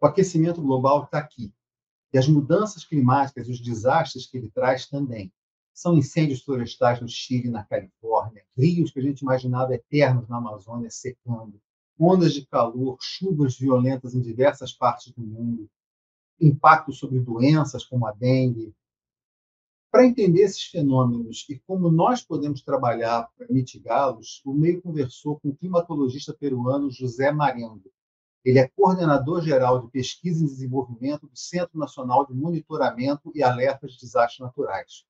O aquecimento global está aqui. E as mudanças climáticas e os desastres que ele traz também. São incêndios florestais no Chile, na Califórnia, rios que a gente imaginava eternos na Amazônia secando, ondas de calor, chuvas violentas em diversas partes do mundo, impactos sobre doenças como a dengue. Para entender esses fenômenos e como nós podemos trabalhar para mitigá-los, o meio conversou com o climatologista peruano José Marengo. Ele é coordenador geral de pesquisa e desenvolvimento do Centro Nacional de Monitoramento e Alertas de Desastres Naturais.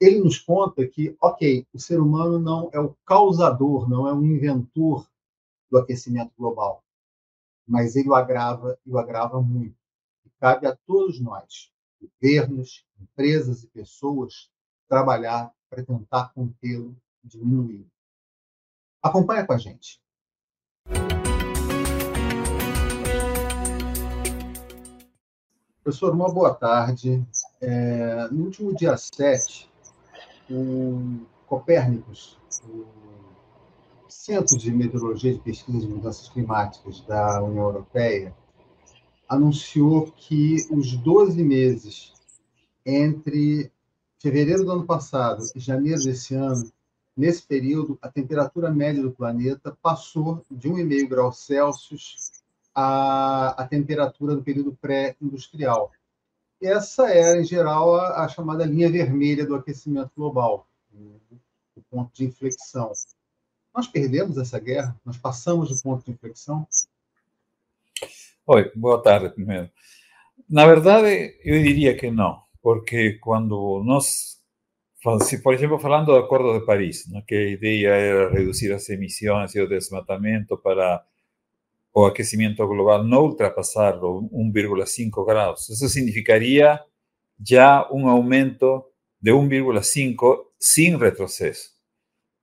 Ele nos conta que, ok, o ser humano não é o causador, não é o inventor do aquecimento global, mas ele o agrava e o agrava muito. E cabe a todos nós, governos, empresas e pessoas, trabalhar para tentar contê-lo e diminuí-lo. Acompanha com a gente. Professor, uma boa tarde. É, no último dia 7, o Copérnicos, o Centro de Meteorologia e Pesquisa de Mudanças Climáticas da União Europeia, anunciou que os 12 meses entre fevereiro do ano passado e janeiro desse ano, nesse período, a temperatura média do planeta passou de 1,5 graus Celsius à, à temperatura do período pré-industrial. Essa era, em geral, a, a, chamada linha vermelha do aquecimento global, o ponto de inflexão. Nós perdemos essa guerra? Nós passamos do ponto de inflexão? Oi, boa tarde primeiro. Na verdade, eu diria que não, porque quando nós, se por exemplo, falando do Acordo de Paris, né, que a ideia era reduzir as emissões e o desmatamento para o aquecimento global não ultrapassar os 1,5 graus, isso significaria já um aumento de 1,5 sem retrocesso.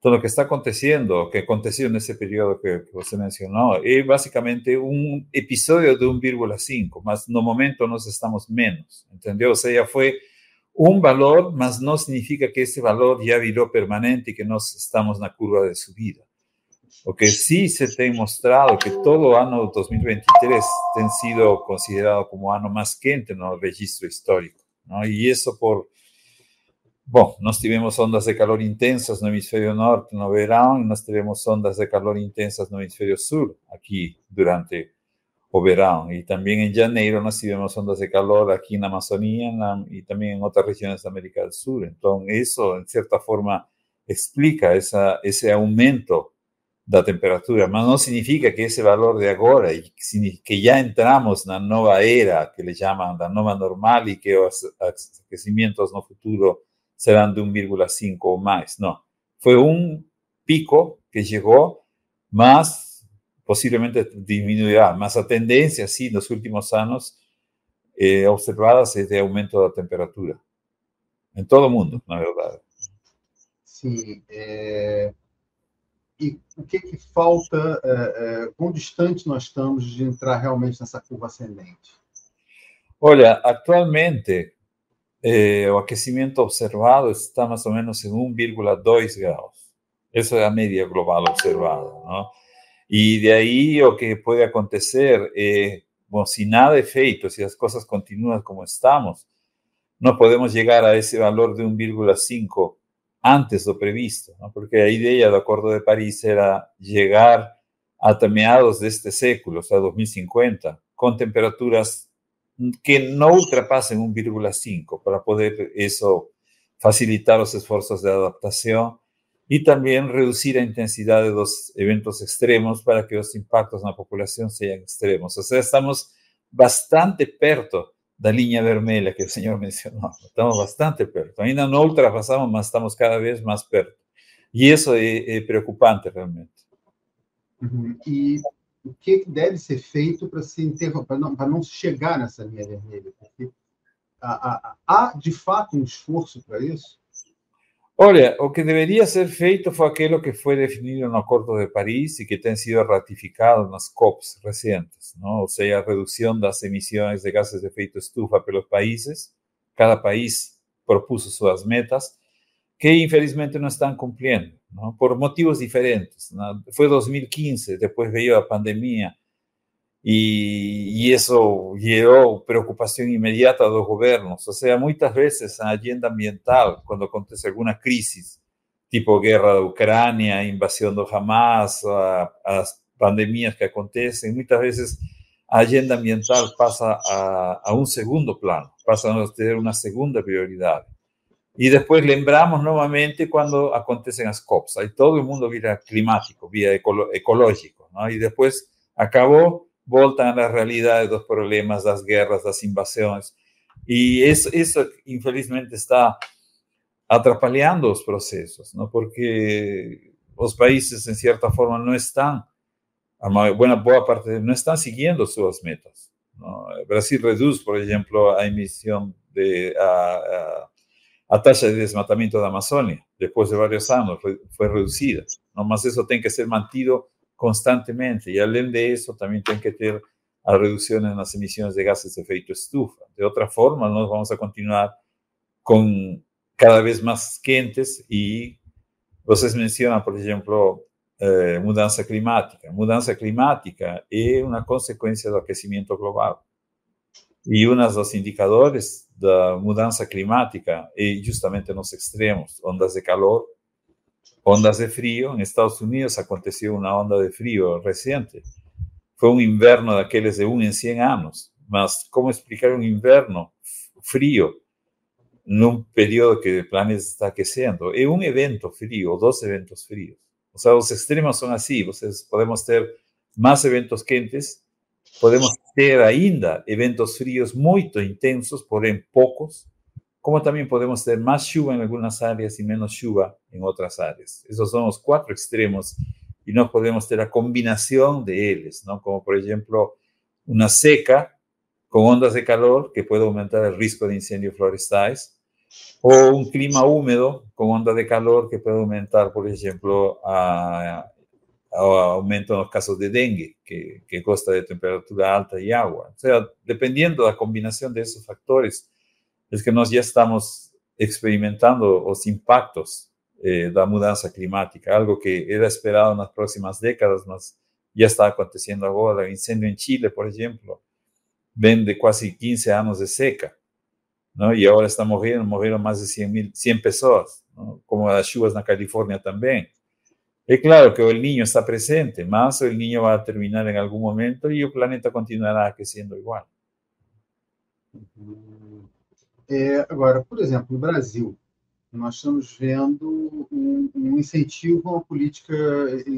todo lo que está aconteciendo, que aconteció en ese periodo que, usted mencionó, es básicamente un episodio de 1,5, más no momento nos estamos menos, ¿entendió? O sea, ya fue un valor, más no significa que ese valor ya viró permanente y que nos estamos en la curva de subida. O que sí se ha demostrado que todo año 2023 ha sido considerado como año más quente en el registro histórico, ¿no? Y eso por Bom, nós tivemos ondas de calor intensas no hemisfério norte no verão e nós tivemos ondas de calor intensas no hemisfério sul aqui durante o verão. E também em janeiro nós tivemos ondas de calor aqui na Amazônia na, e também em outras regiões da América do Sul. Então, isso, em certa forma, explica essa, esse aumento da temperatura, mas não significa que esse valor de agora, que já entramos na nova era, que eles chamam da nova normal, e que os aquecimentos no futuro serán de 1,5 o más. No, fue un pico que llegó, más posiblemente disminuirá, más a tendencia, sí, en los últimos años eh, observadas es de aumento de la temperatura. En todo el mundo, la verdad. Sí. Eh, e o que, que falta, eh, eh, quão distante nós estamos de entrar realmente nessa curva ascendente? Olha, atualmente eh, o aquecimiento observado está más o menos en 1,2 grados. Esa es la media global observada, ¿no? Y de ahí lo que puede acontecer, eh, bueno, si nada es feito, si las cosas continúan como estamos, no podemos llegar a ese valor de 1,5 antes de lo previsto, ¿no? porque la idea del Acuerdo de París era llegar a mediados de este século, o sea, 2050, con temperaturas que no ultrapasen 1,5 para poder eso facilitar los esfuerzos de adaptación y también reducir la intensidad de los eventos extremos para que los impactos la población sean extremos. O sea, estamos bastante perto de la línea vermelha que el señor mencionó. Estamos bastante perto. Ainda no ultrapasamos, mas estamos cada vez más perto. Y eso es, es preocupante realmente. Uh Y o que deve ser feito para se para não, não chegar nessa linha vermelha? Porque há, há, há de fato um esforço para isso? Olha, o que deveria ser feito foi aquilo que foi definido no Acordo de Paris e que tem sido ratificado nas COPs recentes, não? ou seja, a redução das emissões de gases de efeito estufa pelos países. Cada país propôs suas metas, que infelizmente não estão cumprindo. por motivos diferentes. Fue 2015, después veio a pandemia y, eso llevó preocupación inmediata a los gobiernos. O sea, muchas veces en agenda ambiental, cuando acontece alguna crisis, tipo guerra de Ucrania, invasión de Hamas, a, las pandemias que acontecen, muchas veces la agenda ambiental pasa a, a, un segundo plano, pasa a tener una segunda prioridad. Y después lembramos nuevamente cuando acontecen las COPs. Ahí todo el mundo vía climático, vía ecológico. ¿no? Y después acabó voltan a la realidad de los problemas, las guerras, las invasiones. Y eso, eso infelizmente está atrapaleando los procesos, ¿no? porque los países en cierta forma no están, a buena, buena parte, no están siguiendo sus metas. ¿no? Brasil reduce, por ejemplo, a emisión de, a, a, tasa de desmatamiento de Amazonia, después de varios años, fue, fue reducida. ¿no? Más eso tiene que ser mantido constantemente. Y além de eso, también tiene que tener a reducción en las emisiones de gases de efecto estufa. De otra forma, nos vamos a continuar con cada vez más quentes y ustedes mencionan, por ejemplo, eh, mudanza climática. Mudanza climática es una consecuencia del aquecimiento global. Y uno de los indicadores de mudanza climática es justamente los extremos, ondas de calor ondas de frío. En Estados Unidos aconteció una onda de frío reciente. Fue un invierno de aquellos de un en 100 años. Mas, ¿cómo explicar un invierno frío en un periodo que el planeta está aqueciendo? Es un evento frío, dos eventos fríos. O sea, los extremos son así. podemos tener más eventos quentes, podemos tener ainda eventos fríos muy intensos, porém pocos, como también podemos tener más lluvia en algunas áreas y menos lluvia en otras áreas. Esos son los cuatro extremos y no podemos tener la combinación de ellos, ¿no? Como por ejemplo una seca con ondas de calor que puede aumentar el riesgo de incendios forestales o un clima húmedo con ondas de calor que puede aumentar, por ejemplo, a, aumento en los casos de dengue, que, que consta de temperatura alta y agua. O sea, dependiendo de la combinación de esos factores, es que nós já estamos experimentando os impactos eh, da mudança climática, algo que era esperado nas próximas décadas, mas já está acontecendo agora. O incêndio em Chile, por exemplo, vem de quase 15 anos de seca, não? e agora está morrendo, morreram mais de 100, mil, 100 pessoas, como as chuvas na Califórnia também. É claro que o Niño está presente, mas o Niño vai terminar em algum momento e o planeta continuará aquecendo igual. É, agora, por exemplo, no Brasil, nós estamos vendo um, um, incentivo a uma política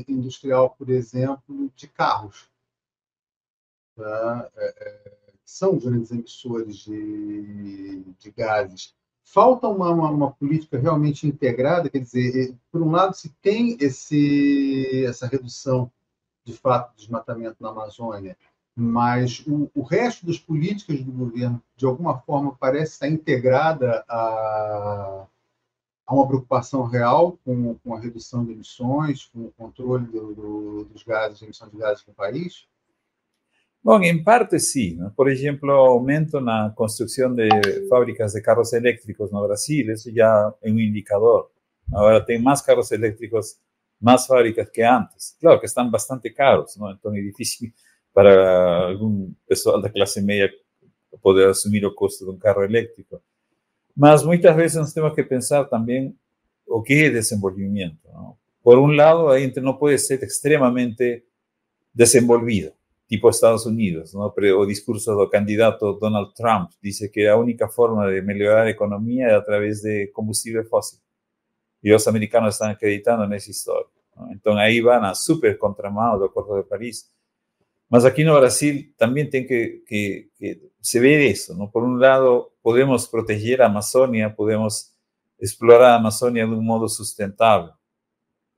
industrial, por exemplo, de carros, tá? é, é, são grandes emissores de, de gases. Falta uma, uma, uma, política realmente integrada, quer dizer, por um lado, se tem esse, essa redução de fato do desmatamento na Amazônia, mas o, o, resto das políticas do governo, de alguma forma, parece estar integrada a, a uma preocupação real com, com, a redução de emissões, com o controle do, do, dos gases, emissão de gases no país? Bom, em parte sim. Por exemplo, aumento na construção de fábricas de carros elétricos no Brasil, isso já é um indicador. Agora tem mais carros elétricos, mais fábricas que antes. Claro que estão bastante caros, não? então é difícil para algún pessoal da clase media poder asumir el costo de un carro eléctrico. Mas muchas veces nos tenemos que pensar también o qué es desenvolvimiento. Por un lado, la gente no puede ser extremadamente desenvolvido, tipo Estados Unidos, ¿no? o discurso del candidato Donald Trump dice que la única forma de mejorar la economía es a través de combustible fósil. Y los americanos están acreditando en esa historia. Entonces ahí van a súper contramano del Acuerdo de París mas aquí en Brasil también tiene que, que, que, se ve eso, ¿no? Por un lado, podemos proteger a Amazonia, podemos explorar a Amazonia de un modo sustentable,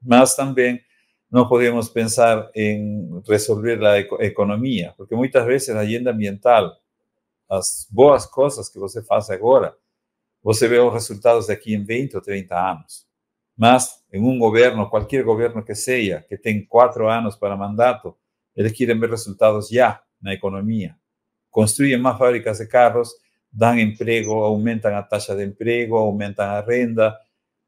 mas también no podemos pensar en resolver la economía, porque muchas veces la agenda ambiental, las boas cosas que você faz agora, você ve los resultados de aquí en 20 o 30 años. Mas en un gobierno, cualquier gobierno que sea, que tenga cuatro años para mandato, eles quieren ver resultados ya en la economía. Construyen más fábricas de carros, dan empleo, aumentan la tasa de empleo, aumentan la renta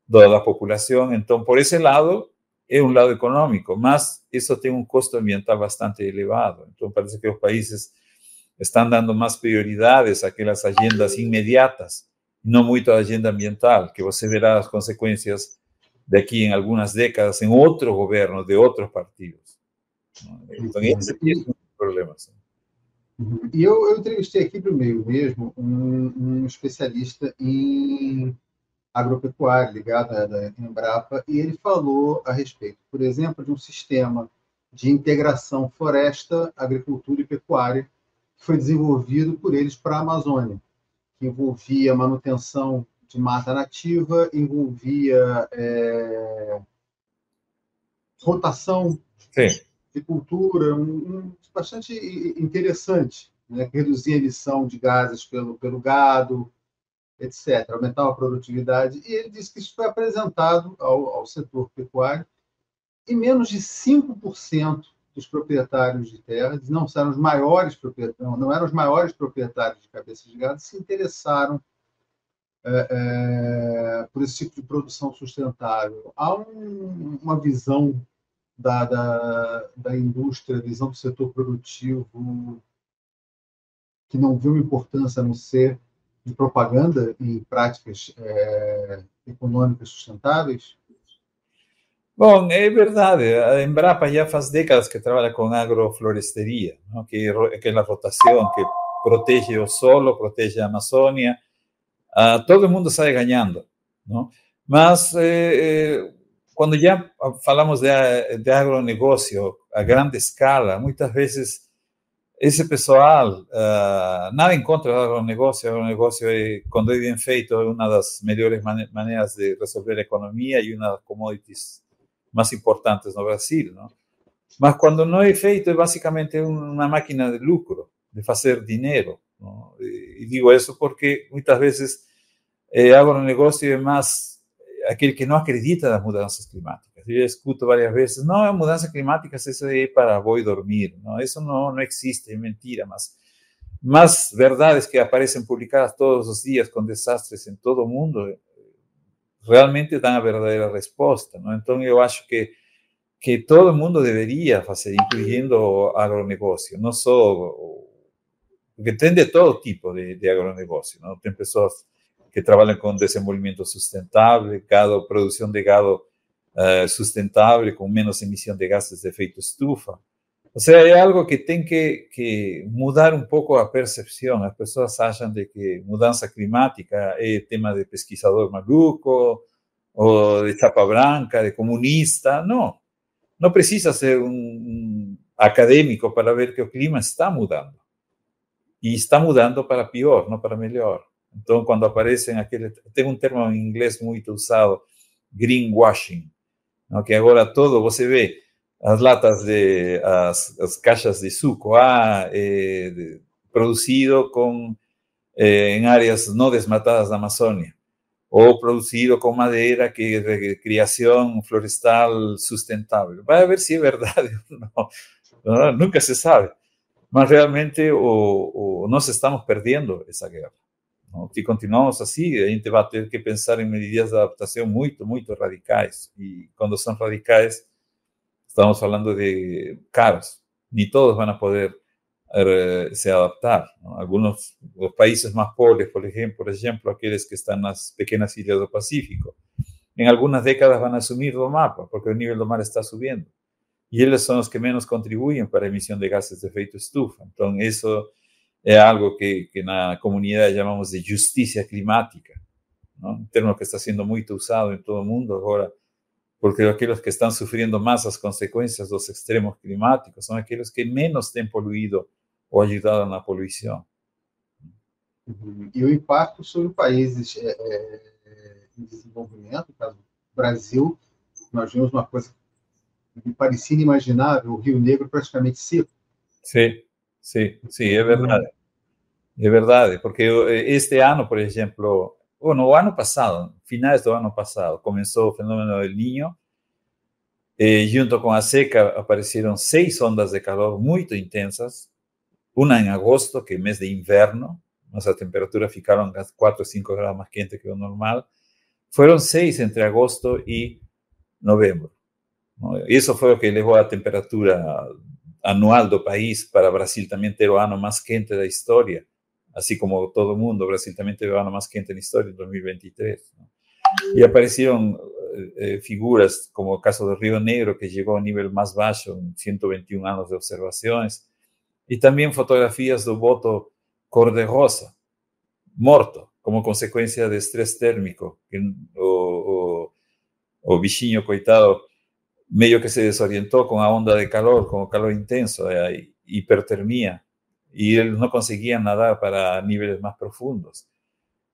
de la población. Entonces, por ese lado, es un lado económico, más eso tiene un costo ambiental bastante elevado. Entonces parece que los países están dando más prioridades a aquellas agendas inmediatas, no mucho a la agenda ambiental, que você verá las consecuencias de aquí en algunas décadas en otros gobiernos de otros partidos. Entonces, esse é problema. E eu, eu entrevistei aqui para o meio mesmo um, um especialista em agropecuária ligada da Embrapa, e ele falou a respeito, por exemplo, de um sistema de integração floresta, agricultura e pecuária que foi desenvolvido por eles para a Amazônia, que envolvia manutenção de mata nativa, envolvia é, rotação Sim. De cultura, um, um, bastante interessante, né, que reduzia a emissão de gases pelo, pelo gado, etc., aumentar a produtividade. E ele disse que isso foi apresentado ao, ao setor pecuário e menos de 5% dos proprietários de terras, não eram os maiores proprietários, não eram os maiores proprietários de cabeças de gado, se interessaram é, é, por esse tipo de produção sustentável. Há um, uma visão da, da, da indústria, visão do setor produtivo que não viu importância a não ser de propaganda em práticas é, econômicas sustentáveis? Bom, é verdade. A Embrapa já faz décadas que trabalha com agrofloresteria, não? que é aquela rotação que protege o solo, protege a Amazônia. Uh, todo mundo sai ganhando. Não? Mas eh, eh, quando já falamos de, de agronegócio a grande escala, muitas vezes esse pessoal, uh, nada em contra do agronegócio, o agronegócio, é, quando é bem feito, é uma das melhores maneiras de resolver a economia e uma das commodities mais importantes no Brasil. Não? Mas quando não é feito, é basicamente uma máquina de lucro, de fazer dinheiro. Não? E digo isso porque muitas vezes o agronegócio é mais aquele que não acredita nas mudanças climáticas. Yo escucho varias veces, no, mudanza climática eso es para a dormir, no, eso no, no existe, es mentira, más, más verdades que aparecen publicadas todos los días con desastres en todo el mundo, eh, realmente dan a verdadera respuesta, ¿no? Entonces yo acho que, que todo el mundo debería hacer, incluyendo agronegocio, no solo, porque de todo tipo de, de agronegocio, ¿no? Tem pessoas que trabajan con desenvolvimiento sustentable, gado, producción de gado uh, sustentável, com menos emissão de gases de efeito estufa. Ou seja, é algo que tem que, mudar um pouco a percepção. As pessoas acham de que mudança climática é tema de pesquisador maluco, ou de chapa branca, de comunista. Não. Não precisa ser um, um acadêmico para ver que o clima está mudando. E está mudando para pior, não para melhor. Então, quando aparecem aquele. Tem um termo em inglês muito usado, greenwashing ¿no? que agora todo, você vê as latas de, as, as caixas de suco, ah, eh, de, produzido com, eh, em áreas não desmatadas da Amazônia, ou produzido com madeira que de criação florestal sustentável. Vai ver se é verdade ou não, não, nunca se sabe. Mas realmente o, o, nós estamos perdendo essa guerra. Se continuamos assim, a gente vai ter que pensar em medidas de adaptação muito, muito radicais. E quando são radicais, estamos falando de caros. Nem todos vão poder uh, se adaptar. Alguns os países mais pobres, por exemplo, por exemplo, aqueles que estão nas pequenas ilhas do Pacífico, em algumas décadas vão assumir do mapa, porque o nível do mar está subindo. E eles são os que menos contribuem para a emissão de gases de efeito estufa. Então, isso es algo que, que la comunidad llamamos de justicia climática, un término que está siendo muy usado en todo el mundo ahora, porque aquellos que están sufriendo más las consecuencias de los extremos climáticos son aquellos que menos han poluido o ayudado en la poluição. E o impacto sobre países é, é, em desenvolvimento, no caso Brasil, nós vimos uma coisa que me parecia inimaginável, o Rio Negro praticamente seco. Sim. Sí, sí, es verdad. Es verdad, porque eh, este año, por ejemplo, bueno, o ano pasado, finales del año pasado, comenzó el fenómeno del niño. Eh, junto con la seca aparecieron seis ondas de calor muy intensas, una en agosto, que es mes de invierno, nuestra temperatura ficaron 4 o 5 grados más quente que lo normal. Fueron seis entre agosto y noviembre. Y eso fue lo que elevó a temperatura anual do país para Brasil también ter o ano más quente da historia, así como todo mundo, Brasil también teve o ano más quente en la historia en 2023. Y aparecieron eh, figuras como el caso de Río Negro, que llegó a nivel más bajo en 121 años de observaciones, y también fotografías del voto cor-de-rosa, morto, como consecuencia de estrés térmico, o, o, o bichinho coitado medio que se desorientó con la onda de calor, con calor intenso, eh, hipertermia, y él no conseguía nadar para niveles más profundos.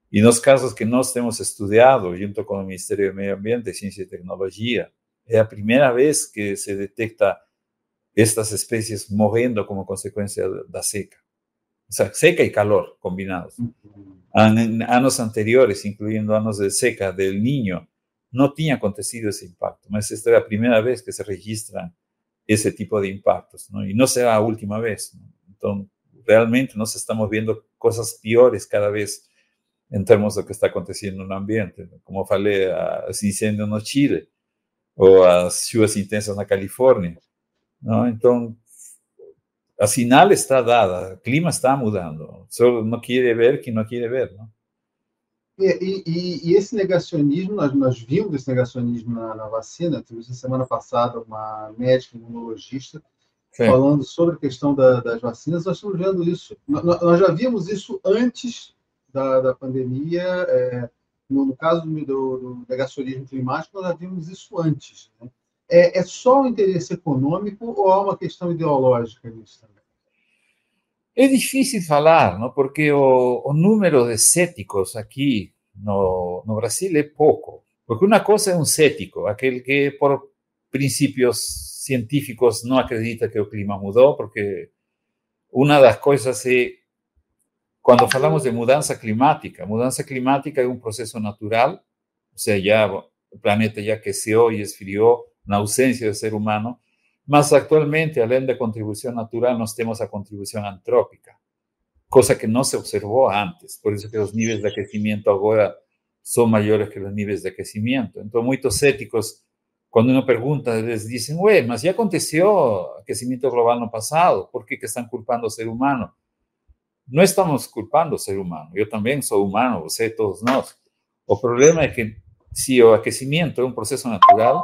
Y en los casos que nós hemos estudiado, junto con el Ministerio de Medio Ambiente, Ciencia y Tecnología, es la primera vez que se detecta estas especies muriendo como consecuencia de la seca. O sea, seca y calor combinados. En años anteriores, incluyendo años de seca del niño, no tenía acontecido ese impacto. Mas esta es la primera vez que se registra ese tipo de impactos, ¿no? Y no será la última vez. ¿no? Realmente nos estamos viendo cosas peores cada vez en términos de lo que está aconteciendo en el ambiente. ¿no? Como falei, los incendios en Chile o las lluvias intensas en California. ¿no? Entonces, la señal está dada, el clima está mudando. Solo no quiere ver quien no quiere ver, ¿no? E, e, e, esse negacionismo, nós, nós vimos esse negacionismo na, na vacina. Tivemos na semana passada uma médica imunologista Sim. falando sobre a questão da, das vacinas. Nós estamos vendo isso. Nós, já vimos isso antes da, da pandemia. É, no, no, caso do, do, negacionismo climático, nós já vimos isso antes. Né? É, é só um interesse econômico ou há uma questão ideológica nisso também? É difícil falar, não? porque o, o número de céticos aqui no, no, Brasil é pouco. Porque uma coisa é um cético, aquele que por princípios científicos não acredita que o clima mudou, porque uma das coisas é, quando falamos de mudança climática, mudança climática é um processo natural, ou seja, já, o planeta já aqueceu e esfriou na ausência do ser humano, mas actualmente, além da contribuição natural, nós temos a contribuição antrópica, coisa que não se observou antes. Por isso que os níveis de aquecimento agora são maiores que os níveis de aquecimento. Então, muitos céticos, quando uno pergunta, eles dizem, ué, mas já aconteceu aquecimento global no passado, por que, que estão culpando o ser humano? Não estamos culpando o ser humano. Eu também sou humano, você, todos nós. O problema é que se o aquecimento é um processo natural,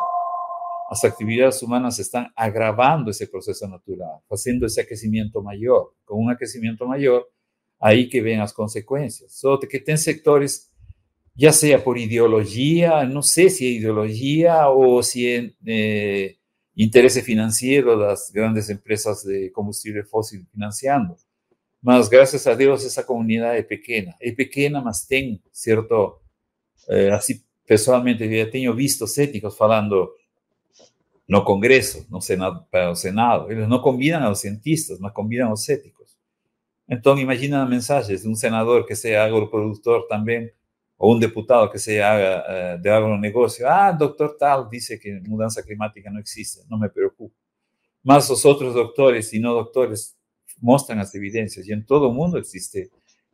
las actividades humanas están agravando ese proceso natural, haciendo ese aquecimiento mayor. Con un aquecimiento mayor, ahí que ven las consecuencias. Solo que ten sectores, ya sea por ideología, no sé si ideología o si eh, interés financiero de las grandes empresas de combustible fósil financiando. Mas, gracias a Dios, esa comunidad es pequeña. Es pequeña, mas ten cierto, eh, así personalmente, ya tengo visto céticos falando no Congreso, no Senado, para Senado. Ellos no combinan a los cientistas, más combinan a los éticos. Entonces, imagina mensajes de un senador que sea agroproductor también, o un diputado que sea uh, de agronegocio. Ah, doctor tal dice que mudanza climática no existe, no me preocupo. Más los otros doctores y no doctores muestran las evidencias y en todo el mundo existe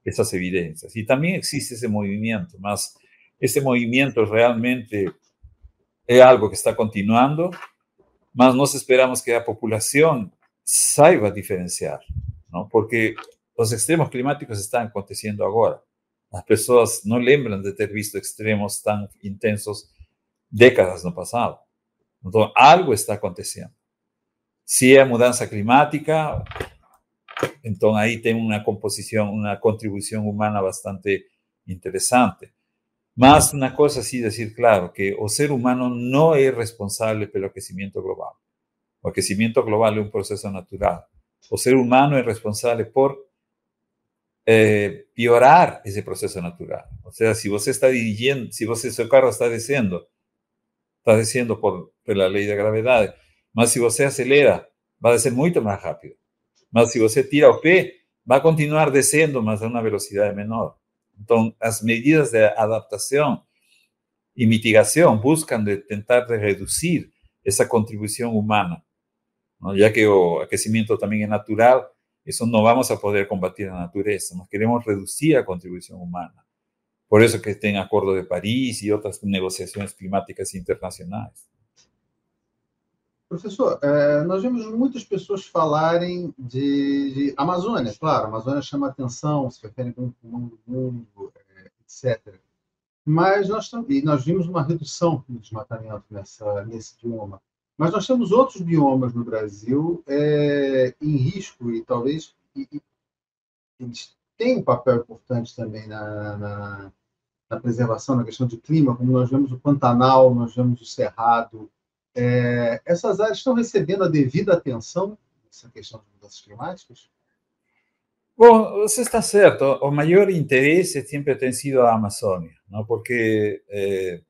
esas evidencias. Y también existe ese movimiento, más ese movimiento realmente es algo que está continuando mas nós esperamos que a população saiba diferenciar, não? porque os extremos climáticos estão acontecendo agora. As pessoas não lembram de ter visto extremos tão intensos décadas no passado. Então, algo está acontecendo. Se é mudança climática, então aí tem uma composição, uma contribuição humana bastante interessante. Más una cosa sí decir claro, que el ser humano no es responsable pelo aquecimiento global. O aquecimiento global es un proceso natural. O ser humano es responsable por eh, piorar ese proceso natural. O sea, si vos está dirigiendo, si vos su carro está descendo, está descendo por, por la ley de gravedad. Mas si vos acelera, va a descer mucho más rápido. Mas si vos tira o va a continuar descendo, mas a una velocidad menor. Entonces, las medidas de adaptación y mitigación buscan de tentar de reducir esa contribución humana, ya que el aquecimiento también es natural, eso no vamos a poder combatir la naturaleza, nos queremos reducir la contribución humana. Por eso que está en Acuerdo de París y otras negociaciones climáticas internacionales. Professor, é, nós vemos muitas pessoas falarem de, de Amazônia, claro, a Amazônia chama atenção, se refere ao mundo, mundo é, etc. Mas nós, e nós vimos uma redução do desmatamento nessa, nesse bioma. Mas nós temos outros biomas no Brasil é, em risco e talvez e, e, eles têm um papel importante também na, na, na, preservação, na questão de clima, como nós vemos o Pantanal, nós vemos o Cerrado, é, essas áreas estão recebendo a devida atenção nessa questão de mudanças climáticas? Bom, você está certo. O maior interesse sempre tem sido a Amazônia, não? porque eh,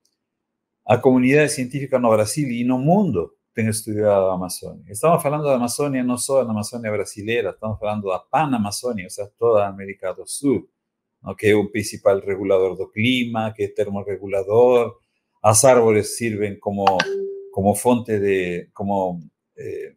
a comunidade científica no Brasil e no mundo tem estudado a Amazônia. Estamos falando da Amazônia não só da Amazônia brasileira, estamos falando da Pan-Amazônia, ou seja, toda a América do Sul, não? que é o principal regulador do clima, que é termorregulador. As árvores servem como como fonte de, como eh,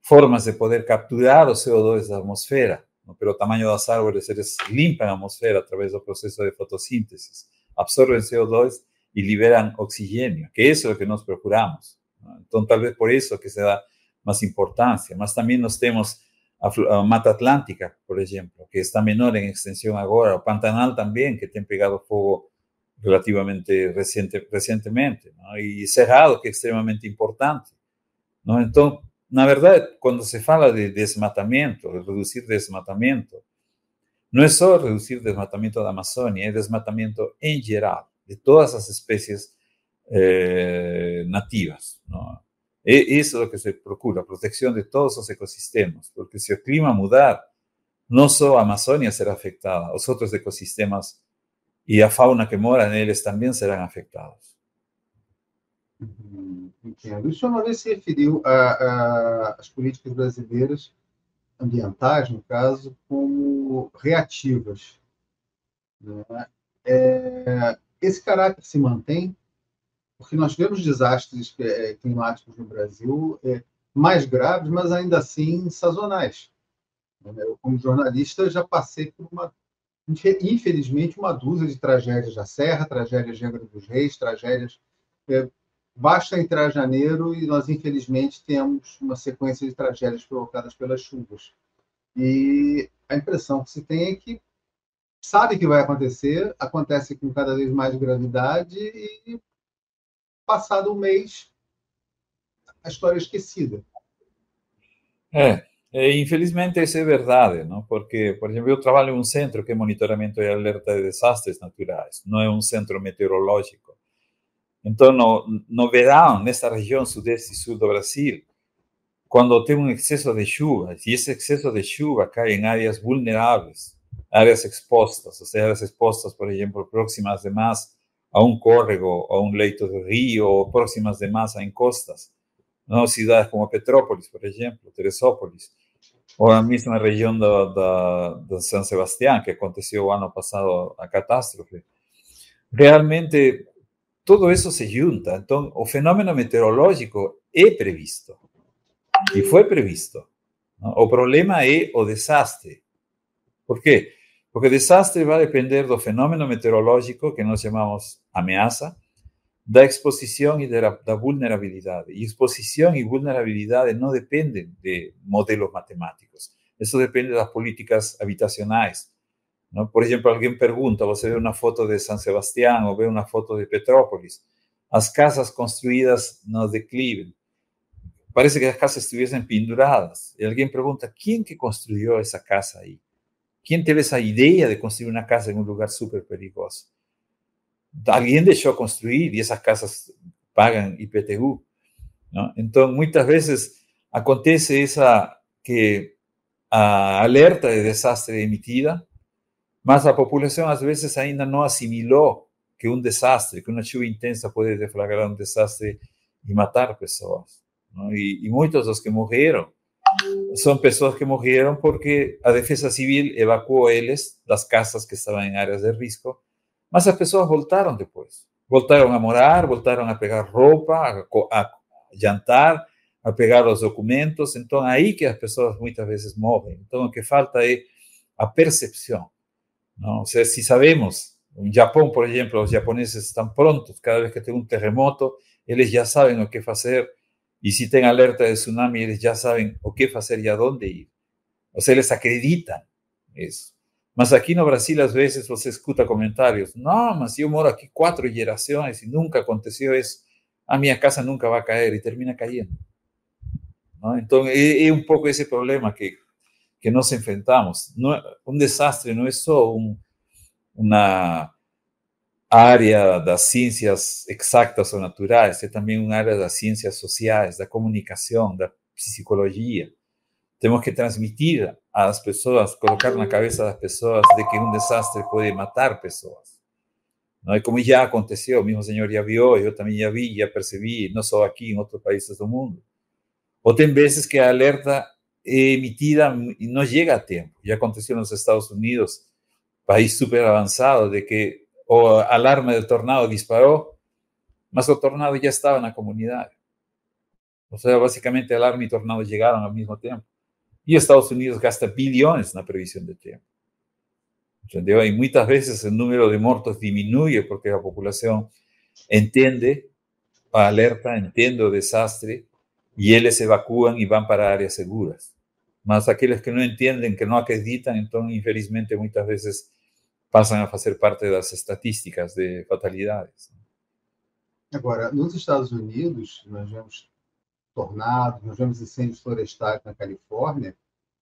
formas de poder capturar o CO2 da atmosfera, ¿no? pero o tamanho das árvores, eles limpam a atmosfera através do processo de fotossíntese, absorvem CO2 e liberam oxigênio, que isso é o que nós procuramos. ¿no? Então, talvez por isso que se dá mais importância, mas também nós temos a, Mata Atlântica, por exemplo, que está menor em extensão agora, o Pantanal também, que tem pegado fogo relativamente reciente, recientemente, y cerrado, que es extremadamente importante. ¿no? Entonces, na verdade, quando se fala de desmatamento, de reduzir desmatamento, não é só reduzir desmatamento da Amazônia, é desmatamento em geral, de todas as espécies eh, nativas. Não? E isso é o que se procura, proteção de todos os ecossistemas, porque se o clima mudar, não só a Amazônia será afetada, os outros ecossistemas y a fauna que mora neles também serão afetados. entendo. O senhor uma vez se referiu às políticas brasileiras, ambientais, no caso, como reativas. Né? É, esse caráter se mantém, porque nós tivemos desastres é, climáticos no Brasil é, mais graves, mas ainda assim sazonais. Eu, como jornalista, já passei por uma infelizmente, uma dúzia de tragédias da Serra, tragédias de Angra dos Reis, tragédias. É, basta entrar janeiro e nós, infelizmente, temos uma sequência de tragédias provocadas pelas chuvas. E a impressão que se tem é que sabe que vai acontecer, acontece com cada vez mais gravidade e, passado um mês, a história é esquecida. É, E, infelizmente isso é verdade, não? porque, por exemplo, eu trabalho em um centro que é monitoramento e alerta de desastres naturais, não é um centro meteorológico. Então, no, no verão, nessa região sudeste e sul do Brasil, quando tem um excesso de chuva, e esse excesso de chuva cai em áreas vulneráveis, áreas expostas, ou seja, áreas expostas, por exemplo, próximas demais a um córrego, a um leito de rio, ou próximas demais a encostas, não? cidades como Petrópolis, por exemplo, Teresópolis, ou a mesma região da São Sebastião, que aconteceu o ano passado a catástrofe. Realmente, tudo isso se junta. Então, o fenômeno meteorológico é previsto. E foi previsto. O problema é o desastre. Por quê? Porque o desastre vai depender do fenômeno meteorológico que nós chamamos ameaça, da exposición y de la, vulnerabilidad. Y exposición y vulnerabilidad no dependen de modelos matemáticos. Eso depende de las políticas habitacionales. ¿no? Por ejemplo, alguien pregunta, você ve una foto de San Sebastián o ve una foto de Petrópolis. Las casas construidas no declive. Parece que las casas estuviesen pinduradas. Y alguien pregunta, ¿quién que construyó esa casa ahí? ¿Quién teve esa idea de construir una casa en un lugar súper peligroso? Alguém deixou construir e essas casas pagam IPTU. Não? Então, muitas vezes acontece essa que a alerta de desastre emitida, mas a população às vezes ainda não assimilou que um desastre, que uma chuva intensa pode deflagrar um desastre e matar pessoas. E, e, muitos dos que morreram são pessoas que morreram porque a defesa civil evacuou eles das casas que estavam em áreas de risco mas as pessoas voltaram depois. Voltaram a morar, voltaram a pegar roupa, a, a jantar, a pegar os documentos. Então, aí que as pessoas muitas vezes morrem. Então, o que falta é a percepção. Não? Ou seja, se sabemos, no Japão, por exemplo, os japoneses estão prontos, cada vez que tem um terremoto, eles já sabem o que fazer E se tem alerta de tsunami, eles já sabem o que fazer e aonde ir. Ou seja, eles acreditam isso. Mas aqui no Brasil, às vezes, você escuta comentários: não, mas eu moro aqui quatro gerações e nunca aconteceu isso. A minha casa nunca vai cair e termina caindo. Não? Então, é, é, um pouco esse problema que, que nós enfrentamos. Não, um desastre não é só um, uma área das ciências exatas ou naturais, é também uma área das ciências sociais, da comunicação, da psicologia. Temos que transmitir às pessoas, colocar na cabeça das pessoas de que um desastre pode matar pessoas. Não é como já aconteceu, o mesmo senhor já viu, eu também já vi, já percebi, não só aqui, em outros países do mundo. Ou tem vezes que alerta emitida e não chega a tempo. Já aconteceu nos Estados Unidos, país super avançado, de que o alarme del tornado disparó, mas o tornado ya estaba en la comunidad. O sea, básicamente alarme y tornado llegaron al mismo tiempo. Y Estados Unidos gasta billones en la previsión de tiempo. ¿Entendeu? Y muchas veces el número de muertos disminuye porque la población entiende a alerta, entiende el desastre y ellos evacúan y van para áreas seguras. Mas aquellos que no entienden, que no acreditan, entonces infelizmente muchas veces passam a fazer parte das estatísticas de fatalidades. Agora, nos Estados Unidos, nós vemos tornados, nós vemos incêndios florestais na Califórnia,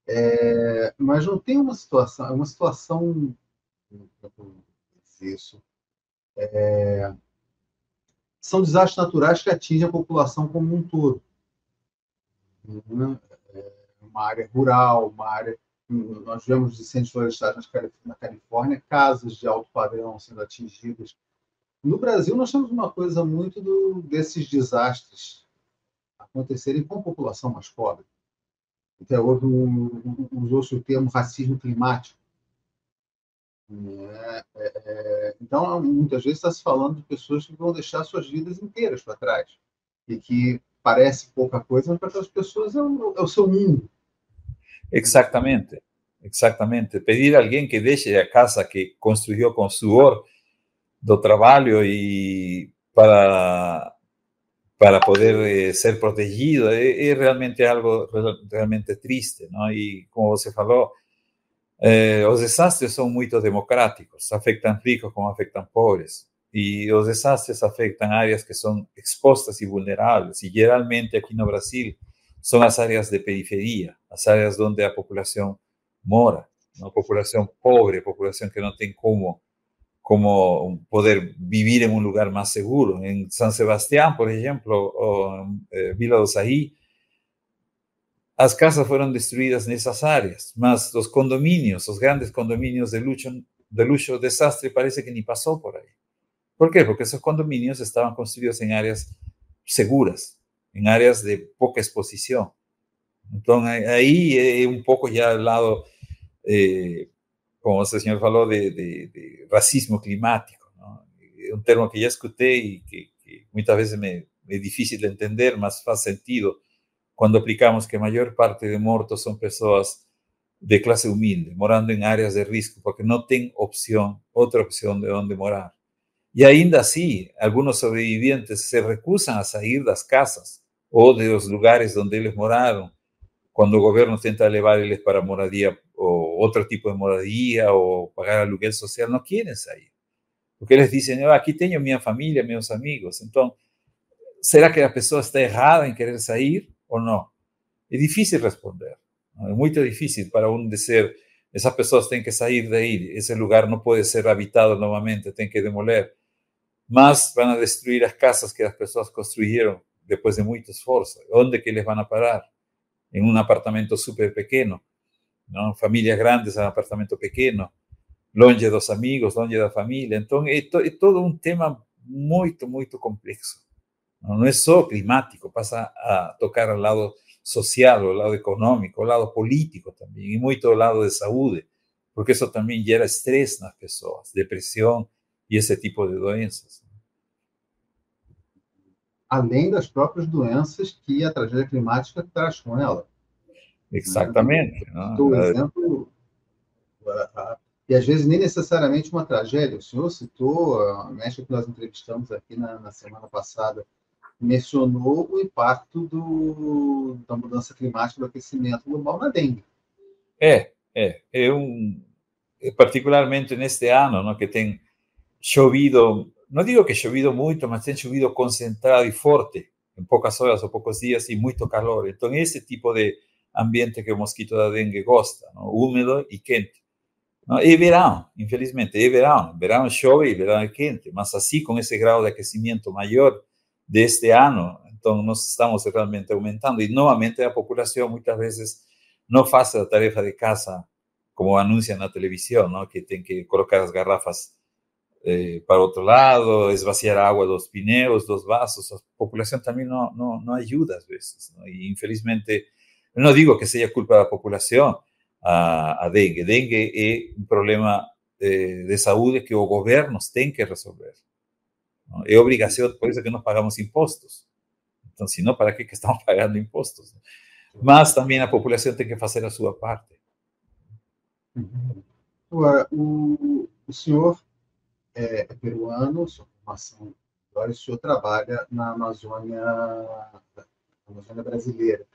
é, mas não tem uma situação, é uma situação, isso, é, são desastres naturais que atingem a população como um todo. É, uma área rural, uma área nós vemos incêndios florestais na Califórnia, casas de alto padrão sendo atingidas. No Brasil, nós temos uma coisa muito do, desses desastres acontecerem com a população mais pobre. Até houve um, usou-se o termo racismo climático. É, é, é, então, muitas vezes está se falando de pessoas que vão deixar suas vidas inteiras para trás e que parece pouca coisa, mas para aquelas pessoas é o, é o seu mundo. Exactamente, exactamente. Pedir a alguien que deje a casa que construyó con suor do trabajo y para, para poder eh, ser protegido es, realmente algo realmente triste, ¿no? Y como você falou, eh, os desastres son muy democráticos, afectan ricos como afectan pobres. Y los desastres afectan áreas que son expuestas y vulnerables. Y generalmente aquí en Brasil, son las áreas de periferia, las áreas donde la población mora, una población pobre, población que no tiene cómo, cómo poder vivir en un lugar más seguro. En San Sebastián, por ejemplo, o en eh, Vila do Saí, las casas fueron destruidas en esas áreas, más los condominios, los grandes condominios de lucho, de lucho desastre, parece que ni pasó por ahí. ¿Por qué? Porque esos condominios estaban construidos en áreas seguras, en áreas de poca exposición. Entonces, ahí es un poco ya al lado, eh, como el señor falou, de, racismo climático. ¿no? Un termo que ya escuché y que, muchas veces me, es difícil de entender, más hace sentido cuando aplicamos que mayor parte de muertos son personas de clase humilde, morando en áreas de riesgo, porque no tienen opción, otra opción de dónde morar. Y ainda así, algunos sobrevivientes se recusan a salir de las casas o de los lugares donde ellos moraron, cuando el gobierno tenta llevarles para moradía otro tipo de moradía o pagar aluguel social, no quieren salir. Porque les dicen, ah, aquí tengo mi familia, mis amigos. Entonces, ¿será que la persona está errada en querer salir o no? Es difícil responder. Es muy difícil para un decir, esas personas tienen que salir de ahí, ese lugar no puede ser habitado nuevamente, tienen que demoler. Más van a destruir las casas que las personas construyeron después de mucho esfuerzo. ¿Dónde que les van a parar? En un apartamento súper pequeño, ¿no? Familias grandes un apartamento pequeño, longe dos amigos, longe la familia. Entonces, es, todo un tema muy complejo. ¿no? no es solo climático, pasa a tocar al lado social, al lado económico, al lado político también, y mucho al lado de salud, porque eso también genera estrés en las personas, depresión y ese tipo de doenças além das próprias doenças que a tragédia climática traz com ela. Exatamente. Por é. exemplo, e às vezes nem necessariamente uma tragédia. O senhor citou, a médica que nós entrevistamos aqui na, na semana passada, mencionou o impacto do, da mudança climática, do aquecimento global na dengue. É, é, é um, particularmente neste ano, não, que tem chovido, não digo que chovido muito, mas tem chovido concentrado e forte, em poucas horas ou poucos dias e muito calor. Então, esse tipo de ambiente que o mosquito da dengue gosta, não? úmido e quente. Não? E verão, infelizmente, é verão. Verão chove e verão quente, mas assim, com esse grau de aquecimento maior deste ano, então nós estamos realmente aumentando. E, novamente, a população muitas vezes não faz a tarefa de casa como anuncia na televisão, não? que tem que colocar as garrafas eh, para outro lado, esvaziar a água dos pneus, dos vasos. A população também não, não, não ajuda às vezes. Não? E, infelizmente, não digo que seja culpa da população a, a dengue. Dengue é um problema de, de saúde que os governos têm que resolver. Não? É obrigação, por isso que nós pagamos impostos. Então, se não, para que, que estamos pagando impostos? Mas também a população tem que fazer a parte. Agora, o, o senhor é, é peruano, sua formação agora o senhor trabalha na Amazônia, na Amazônia brasileira.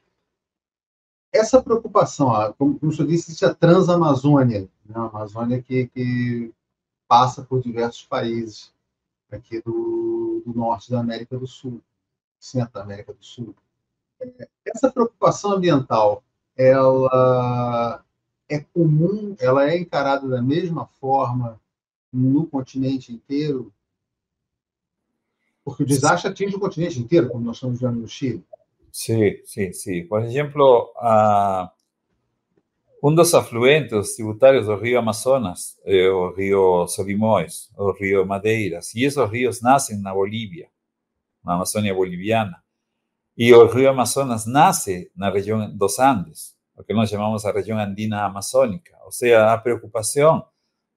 Essa preocupação, como, o senhor disse, existe a Transamazônia, né? a Amazônia que, que passa por diversos países aqui do, do norte da América do Sul, centro da América do Sul. É, essa preocupação ambiental, ela é comum, ela é encarada da mesma forma no continente inteiro? Porque o desastre atinge o continente inteiro, como nós estamos vendo no Chile. Sim, sim, sim. Por exemplo, uh, um dos afluentes tributários do rio Amazonas é o rio Solimões, o rio Madeiras, e esses rios nascem na Bolívia, na Amazônia boliviana. E o rio Amazonas nasce na região dos Andes, o que nós chamamos a região andina amazônica. Ou seja, a preocupação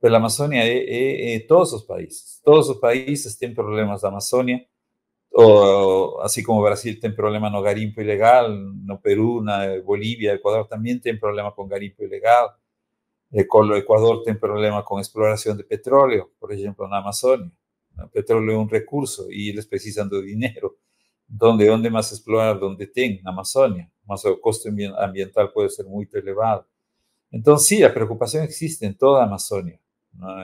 pela Amazônia é, é, é todos os países. Todos os países têm problemas da Amazônia, ou, assim como o Brasil tem problema no garimpo ilegal, no Peru, na Bolívia, Equador também tem problema com garimpo ilegal. O Equador tem problema com exploração de petróleo, por exemplo, na Amazônia. O petróleo é um recurso e eles precisam do dinheiro. Então, de onde mais explorar? Onde tem, na Amazônia mas o custo ambiental pode ser muito elevado. Então, sim, a preocupação existe em toda a Amazônia.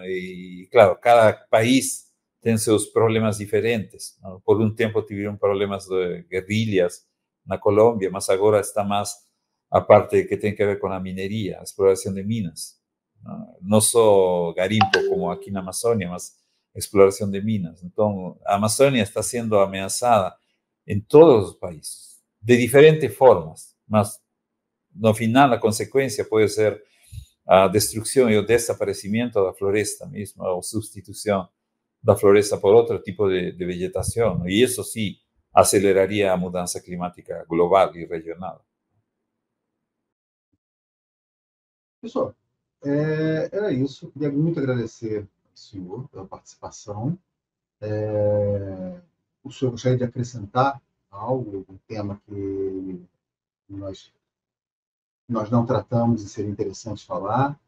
E, claro, cada país tem seus problemas diferentes. Por um tempo tiveram problemas de guerrilhas na Colômbia, mas agora está mais a parte que tem que ver com a mineria, a exploração de minas. Não só garimpo como aqui na Amazônia, mas exploração de minas. Então, a está sendo ameaçada em todos os países de diferentes formas, mas no final a consequência pode ser a destruição e o desaparecimento da floresta mesmo, ou substituição da floresta por outro tipo de, de vegetação. E isso sim aceleraria a mudança climática global e regional. Pessoal, é, era isso. Queria muito agradecer ao senhor pela participação. É, o senhor gostaria de acrescentar algo, um tema que nós, nós não tratamos e seria interessante falar?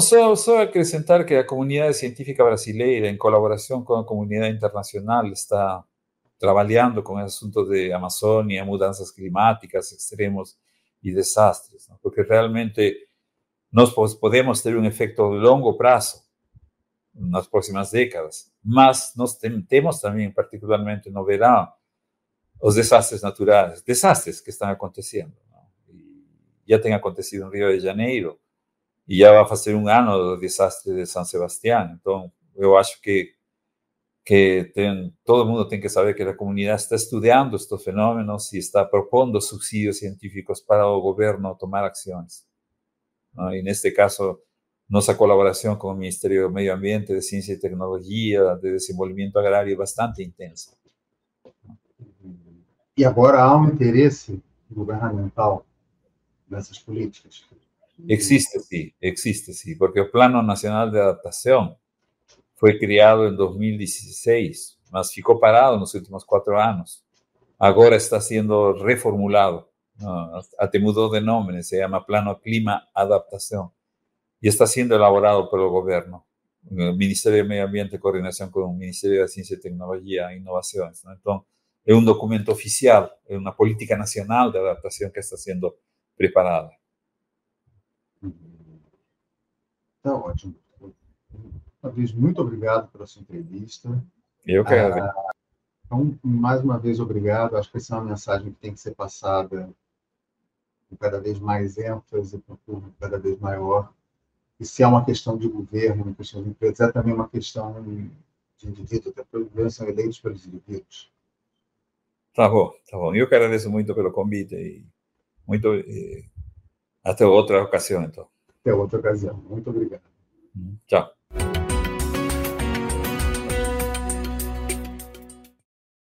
Só, só acrescentar que a comunidade científica brasileira, em colaboração com a comunidade internacional, está trabalhando com o assunto de Amazônia, mudanças climáticas, extremos e desastres, porque realmente nós podemos ter um efeito de longo prazo nas próximas décadas. Mas nós temos também, particularmente no verão, os desastres naturais, desastres que estão acontecendo. já tem acontecido no Rio de Janeiro e já vai fazer um ano do desastre de São Sebastião. Então, eu acho que que tem, todo mundo tem que saber que a comunidade está estudando estes fenômenos e está propondo subsídios científicos para o governo tomar ações. E neste caso, nossa colaboração com o Ministério do Meio Ambiente, de Ciência e Tecnologia, de Desenvolvimento Agrário é bastante intensa. E agora há um interesse governamental nessas políticas? Existe sim, existe sim, porque o Plano Nacional de Adaptação foi criado em 2016, mas ficou parado nos últimos quatro anos. Agora está sendo reformulado, até mudou de nome, se chama Plano Clima Adaptação y está siendo elaborado por el gobierno. o Ministério do Meio Ambiente em coordenação com o Ministério da Ciência, Tecnologia e Inovações. Né? Então, é um documento oficial, é uma política nacional de adaptação que está sendo preparada. Está ótimo. Uma vez, muito obrigado pela sua entrevista. Eu que agradeço. Ah, então, mais uma vez, obrigado. Acho que essa é uma mensagem que tem que ser passada com cada vez mais ênfase, com um público cada vez maior. E se é uma questão de governo, uma questão de empresa, é também uma questão de indivíduo, até porque os governos são eleitos pelos indivíduos. Tá bom, tá bom. Eu que agradeço muito pelo convite e muito. E até outra ocasião, então. Até outra ocasião. Muito obrigado. Tchau.